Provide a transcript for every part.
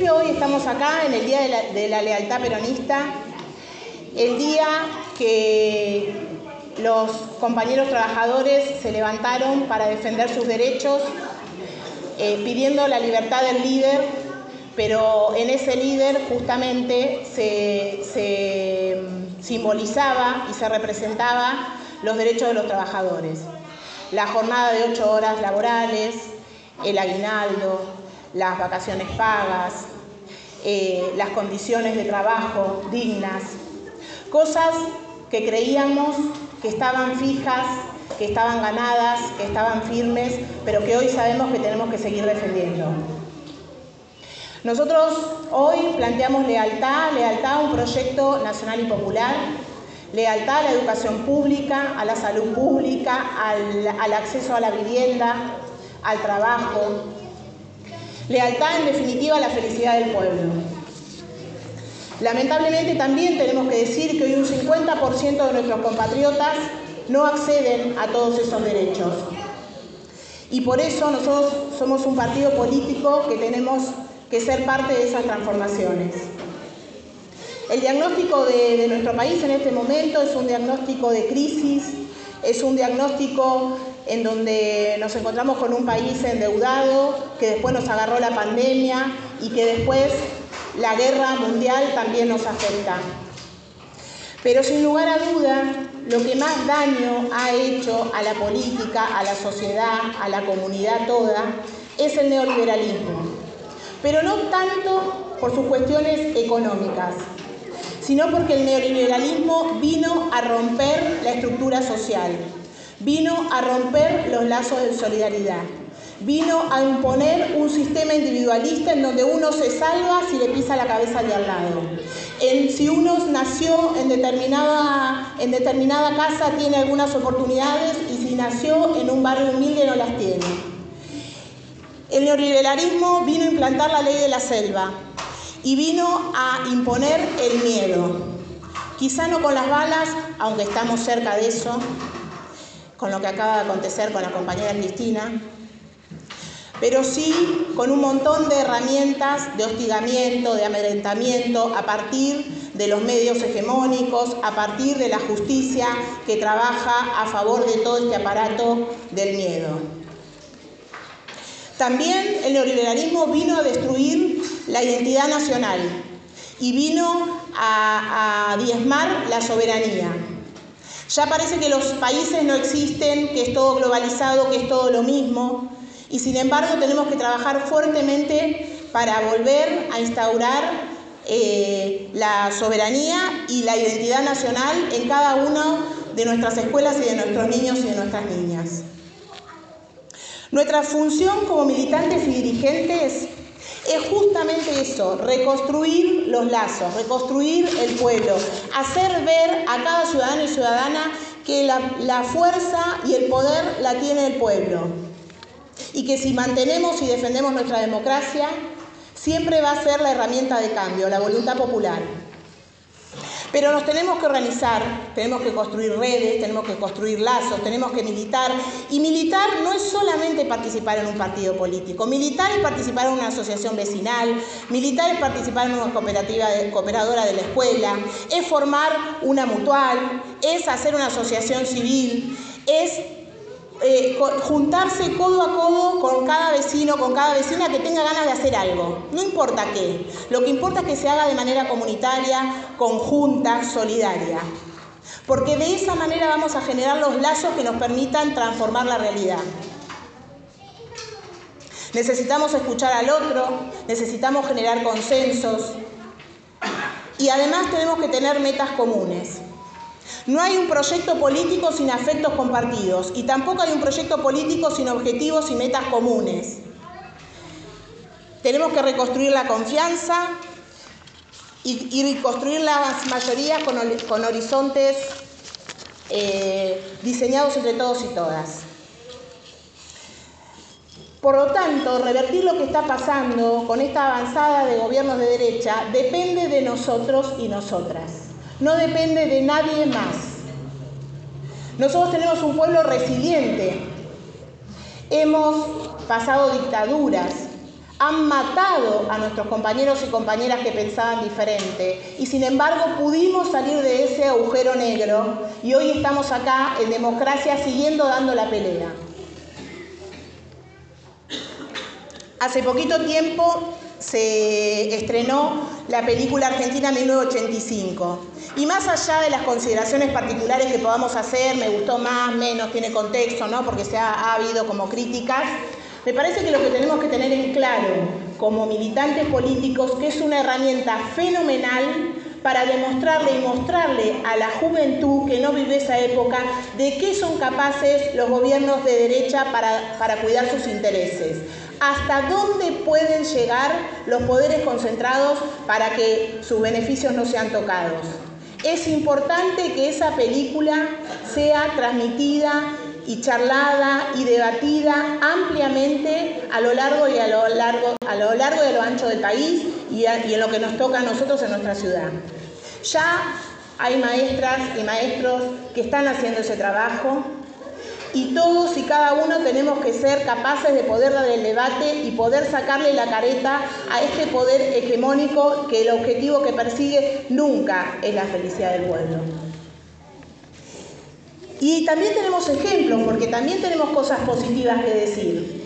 hoy estamos acá en el Día de la, Lealtad Peronista, el día que los compañeros trabajadores se levantaron para defender sus derechos, eh, pidiendo la libertad del líder, pero en ese líder justamente se, se simbolizaba y se representaba los derechos de los trabajadores. La jornada de ocho horas laborales, el aguinaldo, las vacaciones pagas, eh, las condiciones de trabajo dignas, cosas que creíamos que estaban fijas, que estaban ganadas, que estaban firmes, pero que hoy sabemos que tenemos que seguir defendiendo. Nosotros hoy planteamos lealtad, lealtad a un proyecto nacional y popular, lealtad a la educación pública, a la salud pública, al, al acceso a la vivienda, al trabajo. Lealtad, en definitiva, a la felicidad del pueblo. Lamentablemente también tenemos que decir que hoy un 50% de nuestros compatriotas no acceden a todos esos derechos. Y por eso nosotros somos un partido político que tenemos que ser parte de esas transformaciones. El diagnóstico de, de, nuestro país en este momento es un diagnóstico de crisis, es un diagnóstico en donde nos encontramos con un país endeudado, que después nos agarró la pandemia y que después la guerra mundial también nos afecta. Pero sin lugar a duda, lo que más daño ha hecho a la política, a la sociedad, a la comunidad toda, es el neoliberalismo. Pero no tanto por sus cuestiones económicas, sino porque el neoliberalismo vino a romper la estructura social, vino a romper los lazos de solidaridad, vino a imponer un sistema individualista en donde uno se salva si le pisa la cabeza de al lado. En, si uno nació en determinada, en determinada casa tiene algunas oportunidades y si nació en un barrio humilde no las tiene. El neoliberalismo vino a implantar la ley de la selva y vino a imponer el miedo. Quizá no con las balas, aunque estamos cerca de eso, con lo que acaba de acontecer con la compañera Cristina, pero sí con un montón de herramientas de hostigamiento, de amedrentamiento, a partir de los medios hegemónicos, a partir de la justicia que trabaja a favor de todo este aparato del miedo. También el neoliberalismo vino a destruir la identidad nacional y vino a, a diezmar la soberanía. Ya parece que los países no existen, que es todo globalizado, que es todo lo mismo, y sin embargo tenemos que trabajar fuertemente para volver a instaurar eh, la soberanía y la identidad nacional en cada una de nuestras escuelas y de nuestros niños y de nuestras niñas. Nuestra función como militantes y dirigentes es justamente eso, reconstruir los lazos, reconstruir el pueblo, hacer ver a cada ciudadano y ciudadana que la, fuerza y el poder la tiene el pueblo y que si mantenemos y defendemos nuestra democracia, siempre va a ser la herramienta de cambio, la voluntad popular. Pero nos tenemos que organizar, tenemos que construir redes, tenemos que construir lazos, tenemos que militar. Y militar no es solamente participar en un partido político, militar es participar en una asociación vecinal, militar es participar en una cooperativa cooperadora de la escuela, es formar una mutual, es hacer una asociación civil, es eh, juntarse codo a codo con cada vecino, con cada vecina que tenga ganas de hacer algo. No importa qué. Lo que importa es que se haga de manera comunitaria, conjunta, solidaria. Porque de esa manera vamos a generar los lazos que nos permitan transformar la realidad. Necesitamos escuchar al otro, necesitamos generar consensos y además tenemos que tener metas comunes. No hay un proyecto político sin afectos compartidos y tampoco hay un proyecto político sin objetivos y metas comunes. Tenemos que reconstruir la confianza y, y construir las mayorías con, con horizontes eh, diseñados entre todos y todas. Por lo tanto, revertir lo que está pasando con esta avanzada de gobiernos de derecha depende de nosotros y nosotras no depende de nadie más. Nosotros tenemos un pueblo resiliente. Hemos pasado dictaduras, han matado a nuestros compañeros y compañeras que pensaban diferente y sin embargo pudimos salir de ese agujero negro y hoy estamos acá en democracia siguiendo dando la pelea. Hace poquito tiempo se estrenó la película Argentina 1985. Y más allá de las consideraciones particulares que podamos hacer, me gustó más, menos, tiene contexto, ¿no? Porque se ha, ha habido como críticas, me parece que lo que tenemos que tener en claro como militantes políticos que es una herramienta fenomenal para demostrarle y mostrarle a la juventud que no vive esa época de qué son capaces los gobiernos de derecha para cuidar sus intereses. Hasta dónde pueden llegar los poderes concentrados para que sus beneficios no sean tocados. Es importante que esa película sea transmitida y charlada y debatida ampliamente a lo largo y a lo largo, a lo largo y lo ancho del país y en lo que nos toca a nosotros en nuestra ciudad. Ya hay maestras y maestros que están haciendo ese trabajo y todos y cada uno tenemos que ser capaces de poder dar el debate y poder sacarle la careta a este poder hegemónico que el objetivo que persigue nunca es la felicidad del pueblo. Y también tenemos ejemplos, porque también tenemos cosas positivas que decir.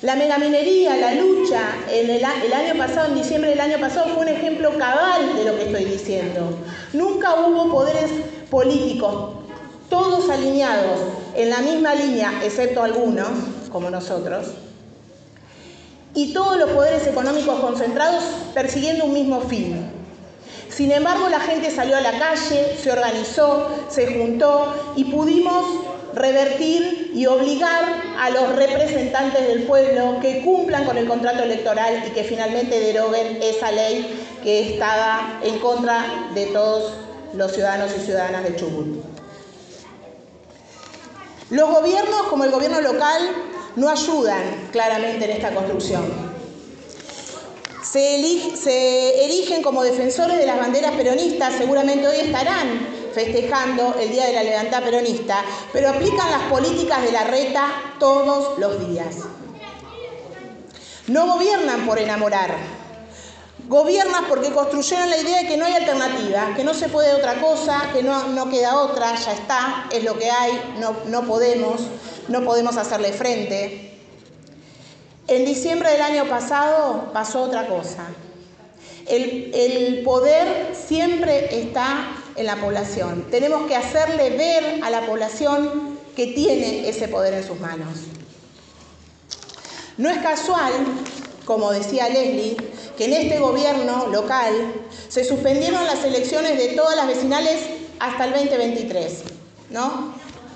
La megaminería, la lucha en el, el, año pasado, en diciembre del año pasado, fue un ejemplo cabal de lo que estoy diciendo. Nunca hubo poderes políticos, todos alineados en la misma línea, excepto algunos, como nosotros, y todos los poderes económicos concentrados persiguiendo un mismo fin, sin embargo, la gente salió a la calle, se organizó, se juntó y pudimos revertir y obligar a los representantes del pueblo que cumplan con el contrato electoral y que finalmente deroguen esa ley que estaba en contra de todos los ciudadanos y ciudadanas de Chubut. Los gobiernos, como el gobierno local, no ayudan claramente en esta construcción se, erigen como defensores de las banderas peronistas, seguramente hoy estarán festejando el Día de la Levantada Peronista, pero aplican las políticas de la reta todos los días. No gobiernan por enamorar, gobiernan porque construyeron la idea de que no hay alternativa, que no se puede otra cosa, que no, no queda otra, ya está, es lo que hay, no, no podemos, no podemos hacerle frente. En diciembre del año pasado pasó otra cosa. El, el, poder siempre está en la población. Tenemos que hacerle ver a la población que tiene ese poder en sus manos. No es casual, como decía Leslie, que en este gobierno local se suspendieron las elecciones de todas las vecinales hasta el 2023. ¿no?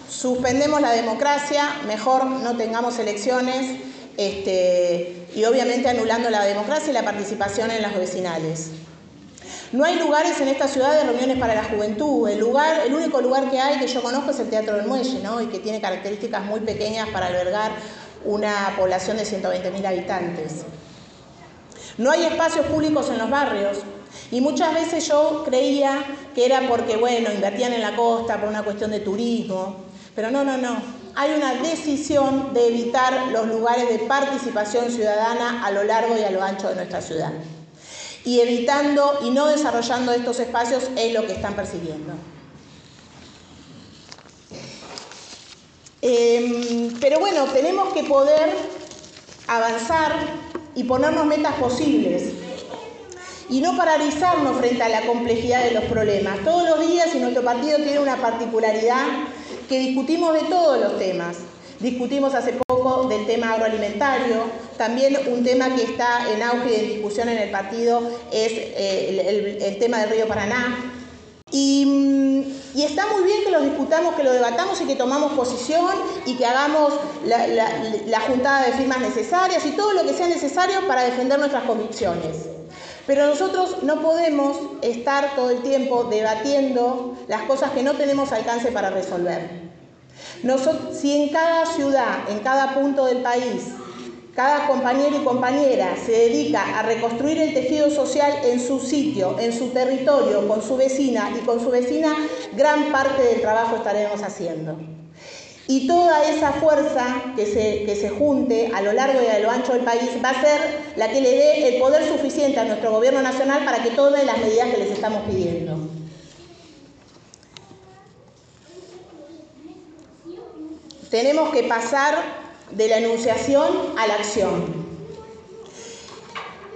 Suspendemos la democracia, mejor no tengamos elecciones este, y obviamente anulando la democracia y la participación en las vecinales. No hay lugares en esta ciudad de reuniones para la juventud. El, lugar, el único lugar que hay que yo conozco es el Teatro del Muelle, ¿no? y que tiene características muy pequeñas para albergar una población de 120.000 habitantes. No hay espacios públicos en los barrios. Y muchas veces yo creía que era porque, bueno, invertían en la costa por una cuestión de turismo. Pero no, no, no hay una decisión de evitar los lugares de participación ciudadana a lo largo y a lo ancho de nuestra ciudad. Y evitando y no desarrollando estos espacios es lo que están persiguiendo. Eh, pero bueno, tenemos que poder avanzar y ponernos metas posibles y no paralizarnos frente a la complejidad de los problemas. Todos los días, y nuestro partido tiene una particularidad, que discutimos de todos los temas. Discutimos hace poco del tema agroalimentario, también un tema que está en auge y en discusión en el partido es eh, el, tema del río Paraná. Y, y, está muy bien que lo discutamos, que lo debatamos y que tomamos posición y que hagamos la, la juntada de firmas necesarias y todo lo que sea necesario para defender nuestras convicciones. Pero nosotros no podemos estar todo el tiempo debatiendo las cosas que no tenemos alcance para resolver. si en cada ciudad, en cada punto del país, cada compañero y compañera se dedica a reconstruir el tejido social en su sitio, en su territorio, con su vecina y con su vecina, gran parte del trabajo estaremos haciendo. Y toda esa fuerza que se, que se junte a lo largo y a lo ancho del país va a ser la que le dé el poder suficiente a nuestro gobierno nacional para que tome las medidas que les estamos pidiendo. Tenemos que pasar de la enunciación a la acción.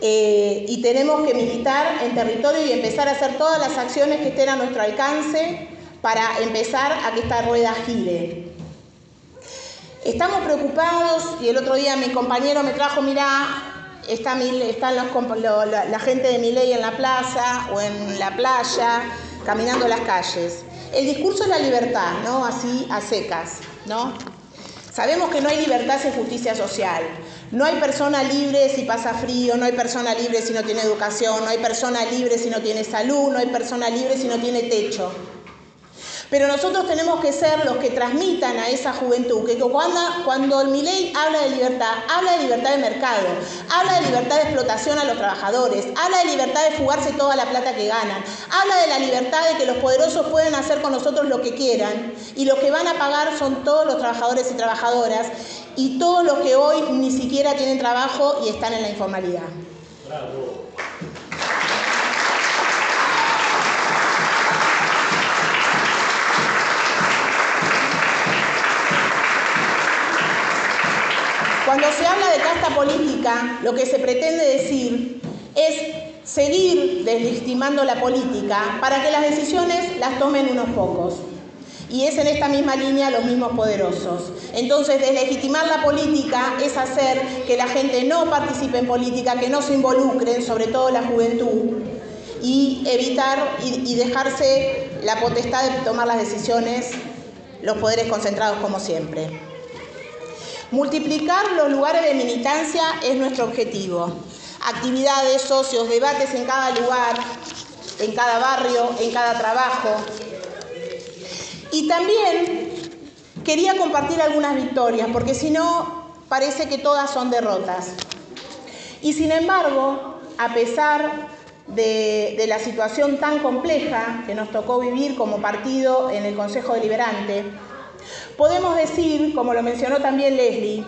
Eh, y tenemos que militar en territorio y empezar a hacer todas las acciones que estén a nuestro alcance para empezar a que esta rueda gire. Estamos preocupados y el otro día mi compañero me trajo, mirá, está, están los, la, gente de mi ley en la plaza o en la playa, caminando las calles. El discurso es la libertad, ¿no? Así a secas, ¿no? Sabemos que no hay libertad sin justicia social. No hay persona libre si pasa frío, no hay persona libre si no tiene educación, no hay persona libre si no tiene salud, no hay persona libre si no tiene techo. Pero nosotros tenemos que ser los que transmitan a esa juventud que cuando, cuando mi ley habla de libertad, habla de libertad de mercado, habla de libertad de explotación a los trabajadores, habla de libertad de fugarse toda la plata que ganan, habla de la libertad de que los poderosos pueden hacer con nosotros lo que quieran y los que van a pagar son todos los trabajadores y trabajadoras y todos los que hoy ni siquiera tienen trabajo y están en la informalidad. Cuando se habla de casta política, lo que se pretende decir es seguir deslegitimando la política para que las decisiones las tomen unos pocos. Y es en esta misma línea los mismos poderosos. Entonces, deslegitimar la política es hacer que la gente no participe en política, que no se involucren, sobre todo la juventud, y evitar y, dejarse la potestad de tomar las decisiones los poderes concentrados como siempre. Multiplicar los lugares de militancia es nuestro objetivo. Actividades, socios, debates en cada lugar, en cada barrio, en cada trabajo. Y también quería compartir algunas victorias, porque si no, parece que todas son derrotas. Y sin embargo, a pesar de, la situación tan compleja que nos tocó vivir como partido en el Consejo Deliberante, Podemos decir, como lo mencionó también Leslie,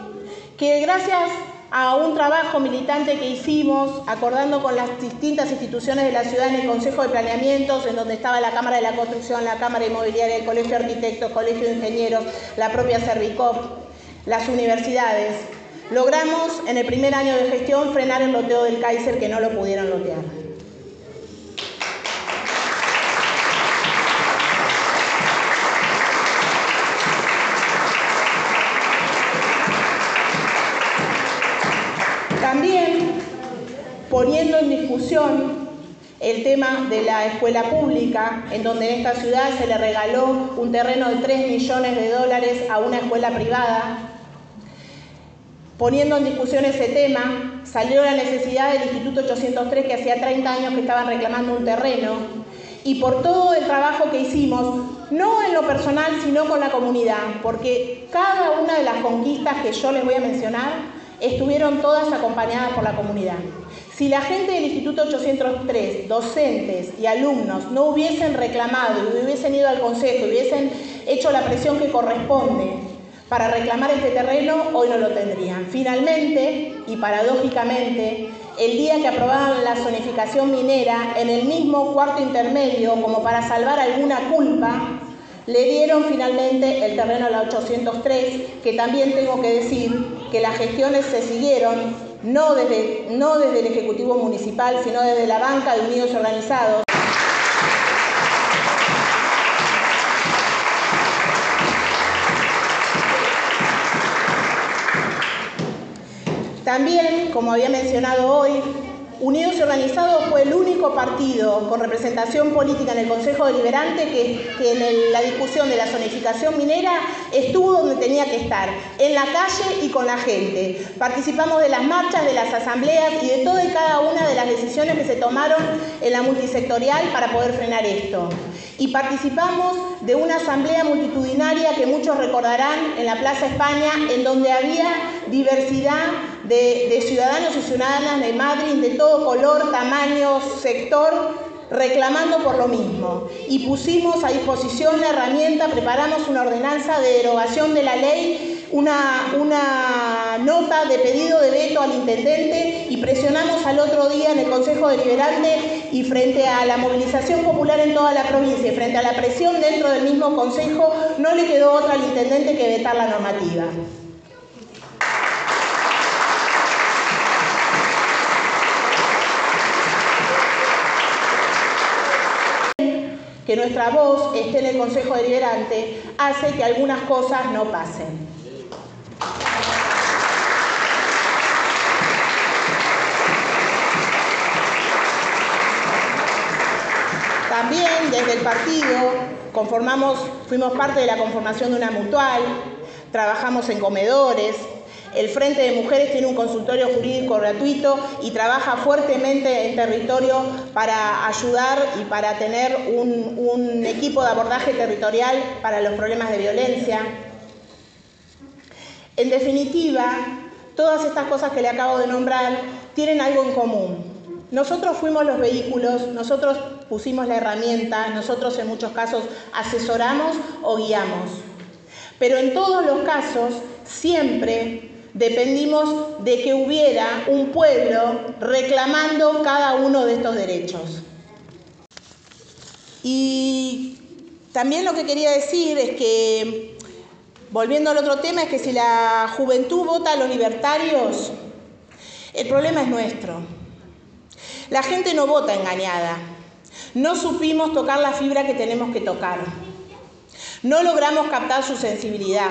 que gracias a un trabajo militante que hicimos, acordando con las distintas instituciones de la ciudad en el Consejo de Planeamientos, en donde estaba la Cámara de la Construcción, la Cámara Inmobiliaria, el Colegio de Arquitectos, Colegio de Ingenieros, la propia Servicop, las universidades, logramos en el primer año de gestión frenar el loteo del Kaiser que no lo pudieron lotear. El tema de la escuela pública, en donde en esta ciudad se le regaló un terreno de 3 millones de dólares a una escuela privada. Poniendo en discusión ese tema, salió la necesidad del Instituto 803, que hacía 30 años que estaban reclamando un terreno, y por todo el trabajo que hicimos, no en lo personal, sino con la comunidad, porque cada una de las conquistas que yo les voy a mencionar estuvieron todas acompañadas por la comunidad. Si la gente del Instituto 803, docentes y alumnos, no hubiesen reclamado y hubiesen ido al Consejo, hubiesen hecho la presión que corresponde para reclamar este terreno, hoy no lo tendrían. Finalmente, y paradójicamente, el día que aprobaron la zonificación minera, en el mismo cuarto intermedio, como para salvar alguna culpa, le dieron finalmente el terreno a la 803, que también tengo que decir que las gestiones se siguieron no desde, no desde el Ejecutivo Municipal, sino desde la banca de Unidos Organizados. También, como había mencionado hoy, Unidos y Organizados fue el único partido con representación política en el Consejo Deliberante que, en la discusión de la zonificación minera estuvo donde tenía que estar, en la calle y con la gente. Participamos de las marchas, de las asambleas y de toda y cada una de las decisiones que se tomaron en la multisectorial para poder frenar esto. Y participamos de una asamblea multitudinaria que muchos recordarán en la Plaza España, en donde había diversidad de, ciudadanos y ciudadanas de Madrid de todo color, tamaño, sector, reclamando por lo mismo y pusimos a disposición la herramienta, preparamos una ordenanza de derogación de la ley, una, una nota de pedido de veto al intendente y presionamos al otro día en el Consejo Deliberante y frente a la movilización popular en toda la provincia y frente a la presión dentro del mismo Consejo, no le quedó otra al intendente que vetar la normativa. que nuestra voz esté en el Consejo Deliberante hace que algunas cosas no pasen. También desde el partido conformamos, fuimos parte de la conformación de una mutual, trabajamos en comedores, el Frente de Mujeres tiene un consultorio jurídico gratuito y trabaja fuertemente en territorio para ayudar y para tener un, equipo de abordaje territorial para los problemas de violencia. En definitiva, todas estas cosas que le acabo de nombrar tienen algo en común. Nosotros fuimos los vehículos, nosotros pusimos la herramienta, nosotros en muchos casos asesoramos o guiamos. Pero en todos los casos siempre dependimos de que hubiera un pueblo reclamando cada uno de estos derechos. Y también lo que quería decir es que, volviendo al otro tema, es que si la juventud vota a los libertarios, el problema es nuestro. La gente no vota engañada. No supimos tocar la fibra que tenemos que tocar. No logramos captar su sensibilidad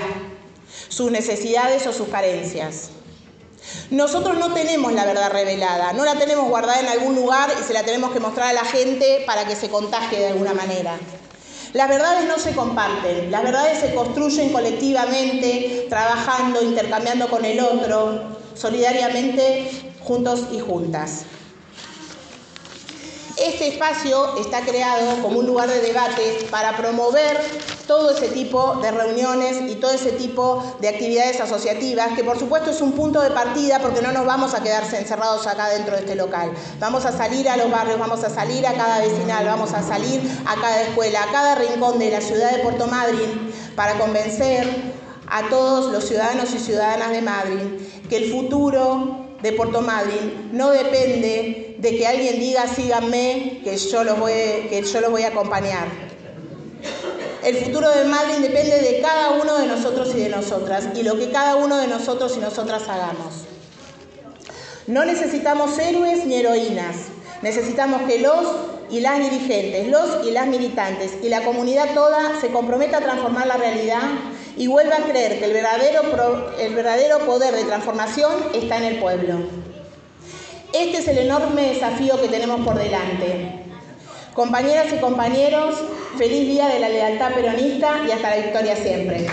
sus necesidades o sus carencias. Nosotros no tenemos la verdad revelada, no la tenemos guardada en algún lugar y se la tenemos que mostrar a la gente para que se contagie de alguna manera. Las verdades no se comparten, las verdades se construyen colectivamente, trabajando, intercambiando con el otro, solidariamente, juntos y juntas. Este espacio está creado como un lugar de debate para promover todo ese tipo de reuniones y todo ese tipo de actividades asociativas, que por supuesto es un punto de partida porque no nos vamos a quedarse encerrados acá dentro de este local. Vamos a salir a los barrios, vamos a salir a cada vecinal, vamos a salir a cada escuela, a cada rincón de la ciudad de Puerto Madryn para convencer a todos los ciudadanos y ciudadanas de Madrid que el futuro de Puerto Madryn no depende de que alguien diga síganme, que yo los voy, que yo los voy a acompañar. El futuro de Madrid depende de cada uno de nosotros y de nosotras y lo que cada uno de nosotros y nosotras hagamos. No necesitamos héroes ni heroínas, necesitamos que los y las dirigentes, los y las militantes y la comunidad toda se comprometa a transformar la realidad y vuelva a creer que el verdadero, el verdadero poder de transformación está en el pueblo. Este es el enorme desafío que tenemos por delante. Compañeras y compañeros, feliz día de la lealtad peronista y hasta la victoria siempre.